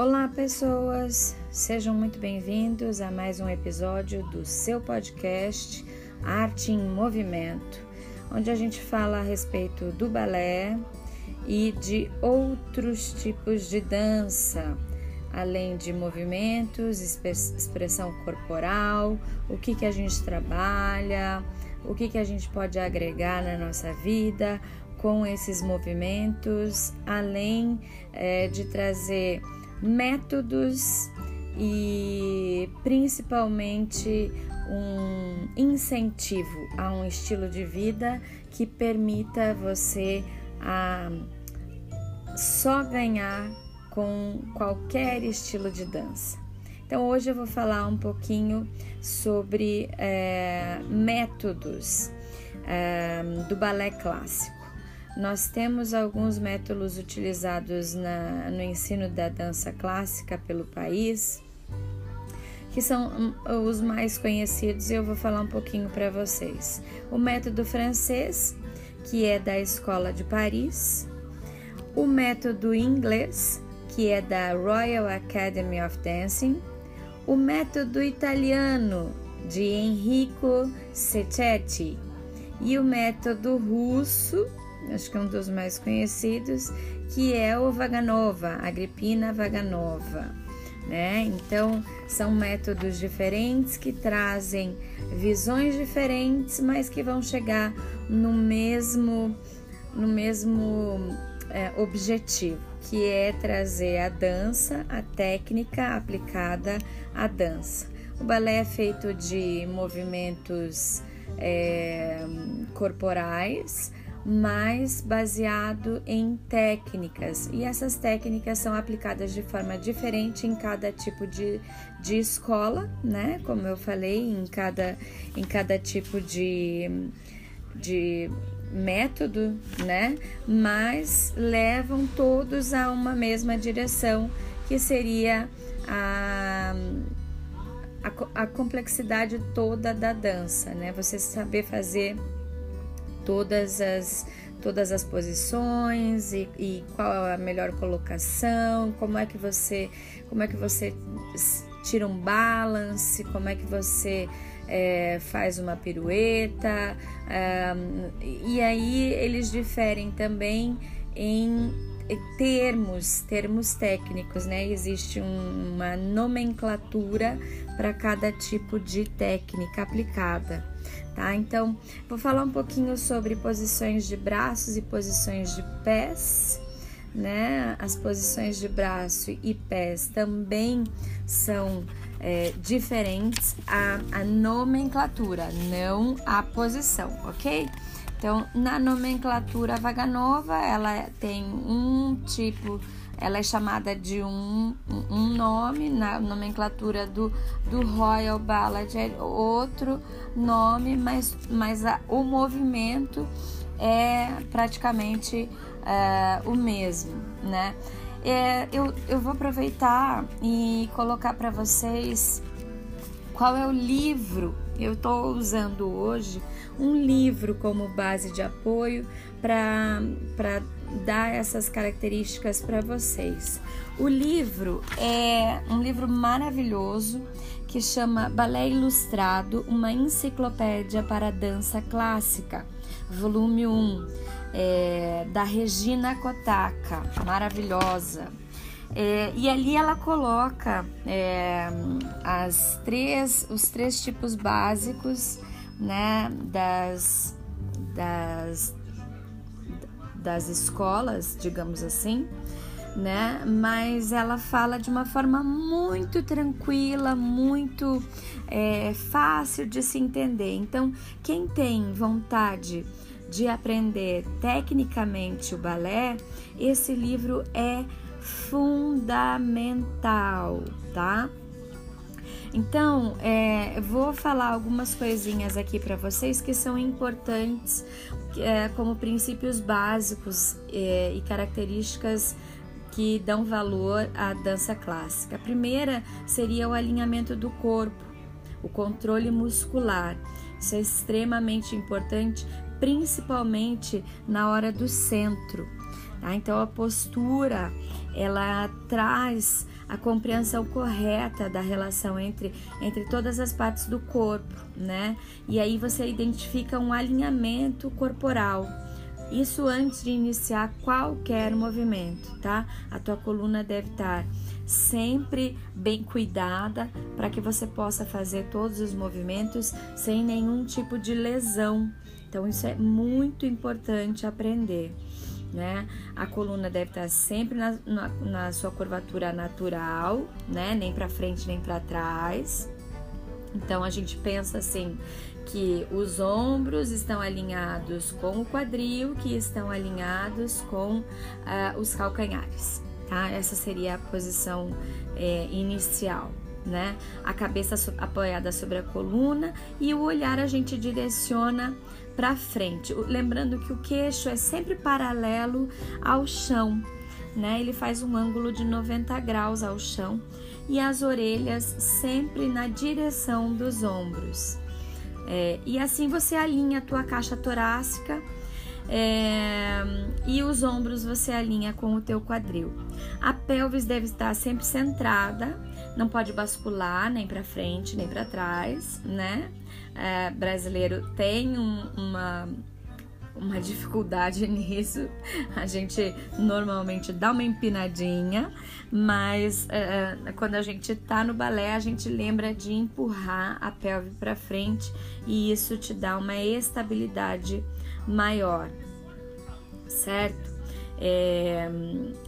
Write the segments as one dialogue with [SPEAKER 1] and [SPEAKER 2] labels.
[SPEAKER 1] Olá, pessoas! Sejam muito bem-vindos a mais um episódio do seu podcast Arte em Movimento, onde a gente fala a respeito do balé e de outros tipos de dança, além de movimentos, expressão corporal, o que, que a gente trabalha, o que, que a gente pode agregar na nossa vida com esses movimentos, além é, de trazer métodos e principalmente um incentivo a um estilo de vida que permita você a só ganhar com qualquer estilo de dança. Então hoje eu vou falar um pouquinho sobre é, métodos é, do balé clássico. Nós temos alguns métodos utilizados na, no ensino da dança clássica pelo país, que são hum, os mais conhecidos e eu vou falar um pouquinho para vocês. O método francês, que é da Escola de Paris, o método inglês, que é da Royal Academy of Dancing, o método italiano de Enrico Secetti. E o método russo acho que é um dos mais conhecidos, que é o Vaganova, Agripina Vaganova. Né? Então, são métodos diferentes que trazem visões diferentes, mas que vão chegar no mesmo, no mesmo é, objetivo, que é trazer a dança, a técnica aplicada à dança. O balé é feito de movimentos é, corporais, mas baseado em técnicas. E essas técnicas são aplicadas de forma diferente em cada tipo de, de escola, né? Como eu falei, em cada, em cada tipo de, de método, né? Mas levam todos a uma mesma direção, que seria a, a complexidade toda da dança, né? Você saber fazer todas as todas as posições e, e, qual é a melhor colocação, como é que você como é que você tira um balance, como é que você é, faz uma pirueta é, e aí eles diferem também em termos, termos técnicos, né? Existe um, uma nomenclatura para cada tipo de técnica aplicada tá? Então, vou falar um pouquinho sobre posições de braços e posições de pés, né? As posições de braço e pés também são é, diferentes a, a nomenclatura, não a posição, ok? Então, na nomenclatura Vaganova, ela tem um tipo ela é chamada de um, um nome na nomenclatura do, do Royal Ballad, é outro nome, mas, mas a, o movimento é praticamente é, o mesmo, né? É, eu, eu vou aproveitar e colocar para vocês qual é o livro. Eu estou usando hoje um livro como base de apoio para dar essas características para vocês. O livro é um livro maravilhoso que chama Balé Ilustrado, uma enciclopédia para dança clássica, volume 1, é, da Regina Kotaka, maravilhosa. É, e ali ela coloca é, as três, os três tipos básicos né, das, das das escolas, digamos assim, né? Mas ela fala de uma forma muito tranquila, muito é, fácil de se entender. Então, quem tem vontade de aprender tecnicamente o balé, esse livro é fundamental, tá? Então, é, vou falar algumas coisinhas aqui para vocês que são importantes é, como princípios básicos é, e características que dão valor à dança clássica. A primeira seria o alinhamento do corpo, o controle muscular. Isso é extremamente importante, principalmente na hora do centro. Tá? Então a postura ela traz a compreensão correta da relação entre, entre todas as partes do corpo, né? E aí você identifica um alinhamento corporal. Isso antes de iniciar qualquer movimento, tá? A tua coluna deve estar sempre bem cuidada para que você possa fazer todos os movimentos sem nenhum tipo de lesão. Então, isso é muito importante aprender né? A coluna deve estar sempre na, na, na sua curvatura natural, né? Nem para frente nem para trás. Então a gente pensa assim que os ombros estão alinhados com o quadril, que estão alinhados com uh, os calcanhares, tá? Essa seria a posição é, inicial. Né? A cabeça apoiada sobre a coluna e o olhar a gente direciona para frente. Lembrando que o queixo é sempre paralelo ao chão, né? Ele faz um ângulo de 90 graus ao chão e as orelhas sempre na direção dos ombros. É, e assim você alinha a tua caixa torácica é, e os ombros você alinha com o teu quadril. A pelvis deve estar sempre centrada, não pode bascular nem para frente nem para trás, né? É, brasileiro tem um, uma, uma dificuldade nisso. A gente normalmente dá uma empinadinha, mas é, quando a gente tá no balé, a gente lembra de empurrar a pelve para frente e isso te dá uma estabilidade maior, certo? É,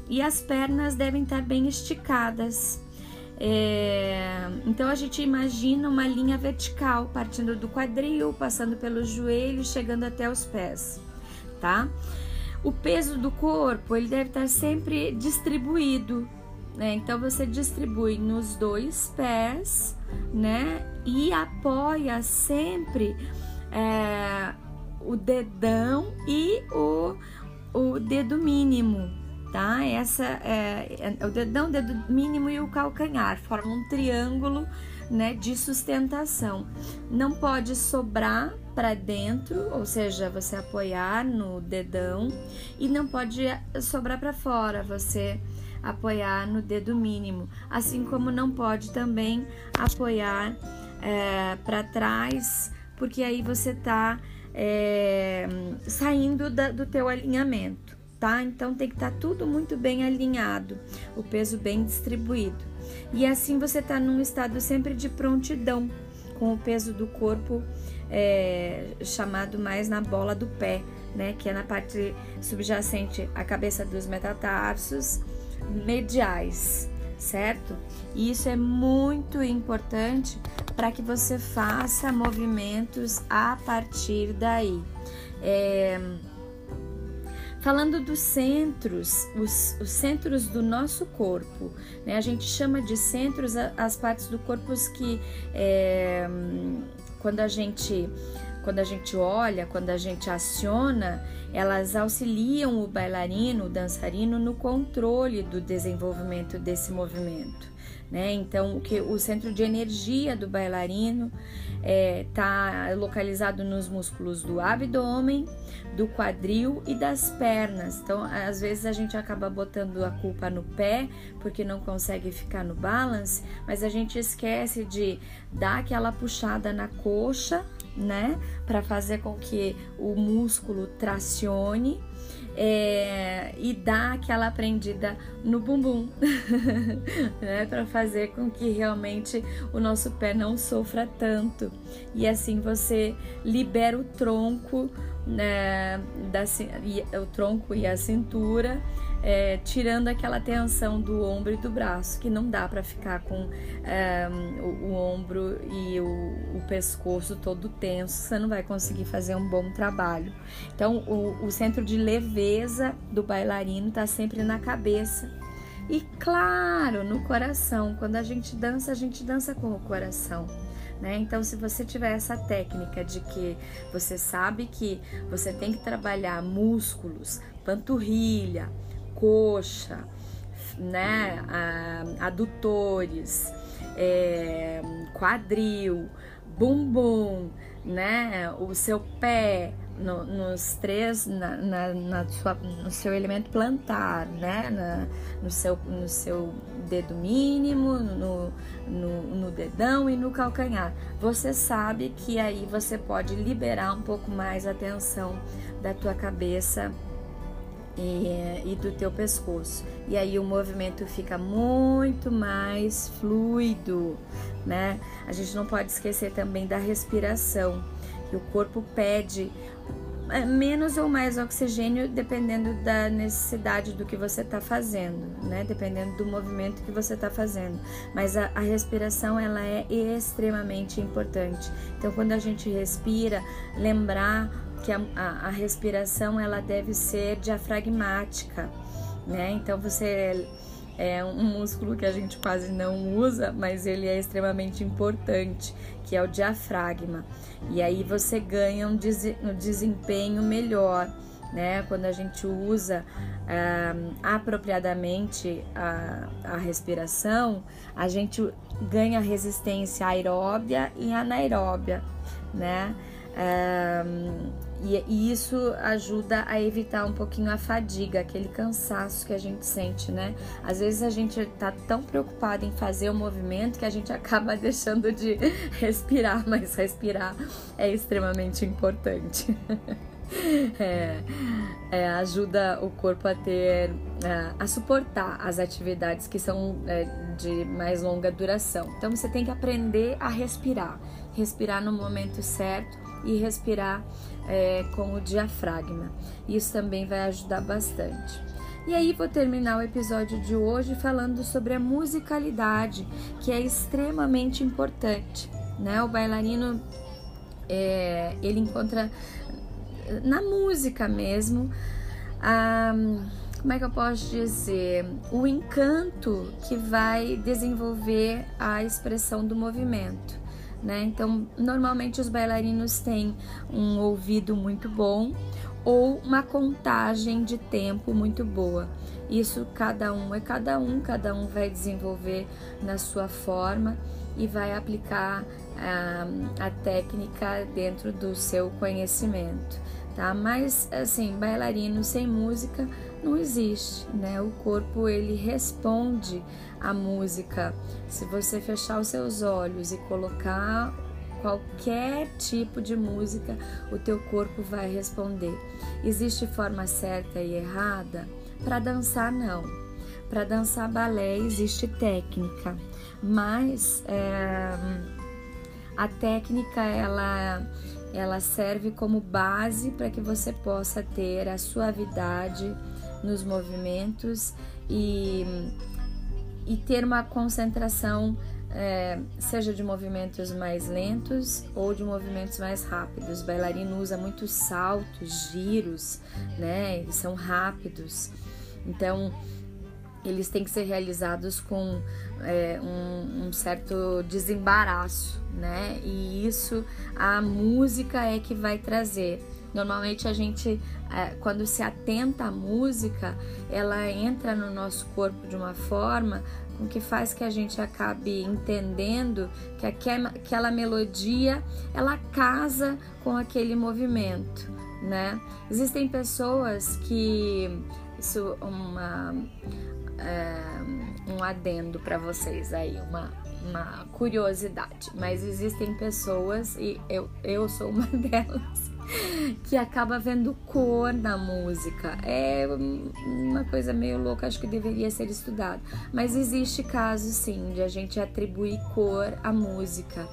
[SPEAKER 1] e as pernas devem estar bem esticadas é, então a gente imagina uma linha vertical partindo do quadril, passando pelos joelhos, chegando até os pés, tá? O peso do corpo ele deve estar sempre distribuído, né? Então você distribui nos dois pés, né? E apoia sempre é, o dedão e o, o dedo mínimo, tá? Essa é, é o dedão, dedo mínimo e o calcanhar formam um triângulo, né, de sustentação. Não pode sobrar para dentro, ou seja, você apoiar no dedão e não pode sobrar para fora, você apoiar no dedo mínimo, assim como não pode também apoiar é, para trás, porque aí você está é, saindo da, do teu alinhamento tá? Então tem que estar tá tudo muito bem alinhado, o peso bem distribuído. E assim você está num estado sempre de prontidão, com o peso do corpo é, chamado mais na bola do pé, né? Que é na parte subjacente à cabeça dos metatarsos mediais, certo? E isso é muito importante para que você faça movimentos a partir daí. É, Falando dos centros, os, os centros do nosso corpo, né? A gente chama de centros as partes do corpo que é, quando a gente quando a gente olha, quando a gente aciona, elas auxiliam o bailarino, o dançarino no controle do desenvolvimento desse movimento. Né? Então, o, que, o centro de energia do bailarino está é, tá localizado nos músculos do abdômen, do quadril e das pernas. Então, às vezes a gente acaba botando a culpa no pé porque não consegue ficar no balance, mas a gente esquece de dar aquela puxada na coxa, né, para fazer com que o músculo tracione é, e dar aquela prendida no bumbum, né, para fazer com que realmente o nosso pé não sofra tanto. E assim você libera o tronco, né, da, o tronco e a cintura é, tirando aquela tensão do ombro e do braço, que não dá para ficar com é, o, o, ombro e o, o, pescoço todo tenso, você não vai conseguir fazer um bom trabalho. Então, o, o centro de leveza do bailarino está sempre na cabeça. E claro, no coração. Quando a gente dança, a gente dança com o coração. Né? Então, se você tiver essa técnica de que você sabe que você tem que trabalhar músculos, panturrilha, coxa, né, adutores, é, quadril, bumbum, né, o seu pé, no, nos três, na, na, na, sua, no seu elemento plantar, né? Na, no, seu, no seu dedo mínimo, no, no, no dedão e no calcanhar. Você sabe que aí você pode liberar um pouco mais a tensão da tua cabeça e, e, do teu pescoço. E aí o movimento fica muito mais fluido, né? A gente não pode esquecer também da respiração, que o corpo pede é, menos ou mais oxigênio dependendo da necessidade do que você está fazendo, né? Dependendo do movimento que você está fazendo. Mas a, a, respiração ela é extremamente importante. Então, quando a gente respira, lembrar que a, a, a respiração ela deve ser diafragmática, né? Então você é um músculo que a gente quase não usa, mas ele é extremamente importante, que é o diafragma. E aí você ganha um, desempenho melhor, né? Quando a gente usa ah, apropriadamente a, a respiração, a gente ganha resistência aeróbia e anaeróbia, né? E, e, isso ajuda a evitar um pouquinho a fadiga, aquele cansaço que a gente sente, né? Às vezes a gente tá tão preocupado em fazer o movimento que a gente acaba deixando de respirar, mas respirar é extremamente importante. É, é, ajuda o corpo a ter é, a suportar as atividades que são é, de mais longa duração. Então você tem que aprender a respirar, respirar no momento certo e respirar é, com o diafragma. Isso também vai ajudar bastante. E aí vou terminar o episódio de hoje falando sobre a musicalidade, que é extremamente importante. Né? O bailarino é, ele encontra na música mesmo a, como é que eu posso dizer o encanto que vai desenvolver a expressão do movimento né? Então, normalmente os bailarinos têm um ouvido muito bom ou uma contagem de tempo muito boa. Isso cada um é cada um, cada um vai desenvolver na sua forma e vai aplicar a, ah, a técnica dentro do seu conhecimento, tá? Mas assim, bailarino sem música não existe, né? O corpo ele responde à música. Se você fechar os seus olhos e colocar qualquer tipo de música, o teu corpo vai responder. Existe forma certa e errada? Para dançar não. Para dançar balé existe técnica, mas é, a técnica ela ela serve como base para que você possa ter a suavidade nos movimentos e, e ter uma concentração, é, seja de movimentos mais lentos ou de movimentos mais rápidos. O bailarino usa muitos saltos, giros, né? Eles são rápidos. Então, eles têm que ser realizados com é, um, um, certo desembaraço, né? E isso a música é que vai trazer. Normalmente a gente, é, quando se atenta à música, ela entra no nosso corpo de uma forma com que faz que a gente acabe entendendo que aquela melodia ela casa com aquele movimento, né? Existem pessoas que isso uma é, um adendo para vocês aí, uma, uma curiosidade. Mas existem pessoas, e eu, eu sou uma delas, que acaba vendo cor na música. É uma coisa meio louca, acho que deveria ser estudado. Mas existe caso sim de a gente atribuir cor à música.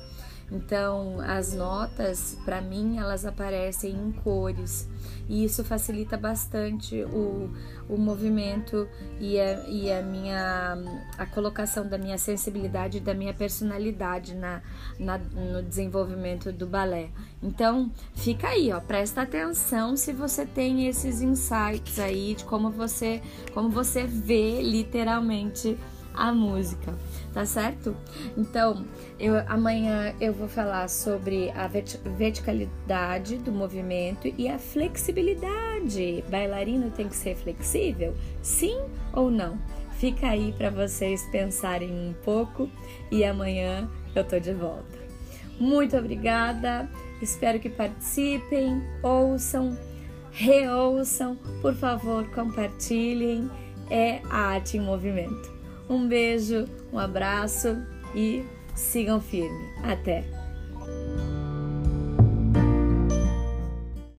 [SPEAKER 1] Então, as notas, para mim, elas aparecem em cores e isso facilita bastante o, o movimento e a, e a minha a colocação da minha sensibilidade e da minha personalidade na, na, no desenvolvimento do balé. Então, fica aí, ó, presta atenção se você tem esses insights aí de como você como você vê literalmente a música tá certo? Então, eu, amanhã eu vou falar sobre a verticalidade do movimento e a flexibilidade. Bailarino tem que ser flexível? Sim ou não? Fica aí para vocês pensarem um pouco e amanhã eu tô de volta. Muito obrigada Espero que participem, ouçam, reouçam, por favor, compartilhem. É a arte em movimento. Um beijo, um abraço e sigam firme. Até!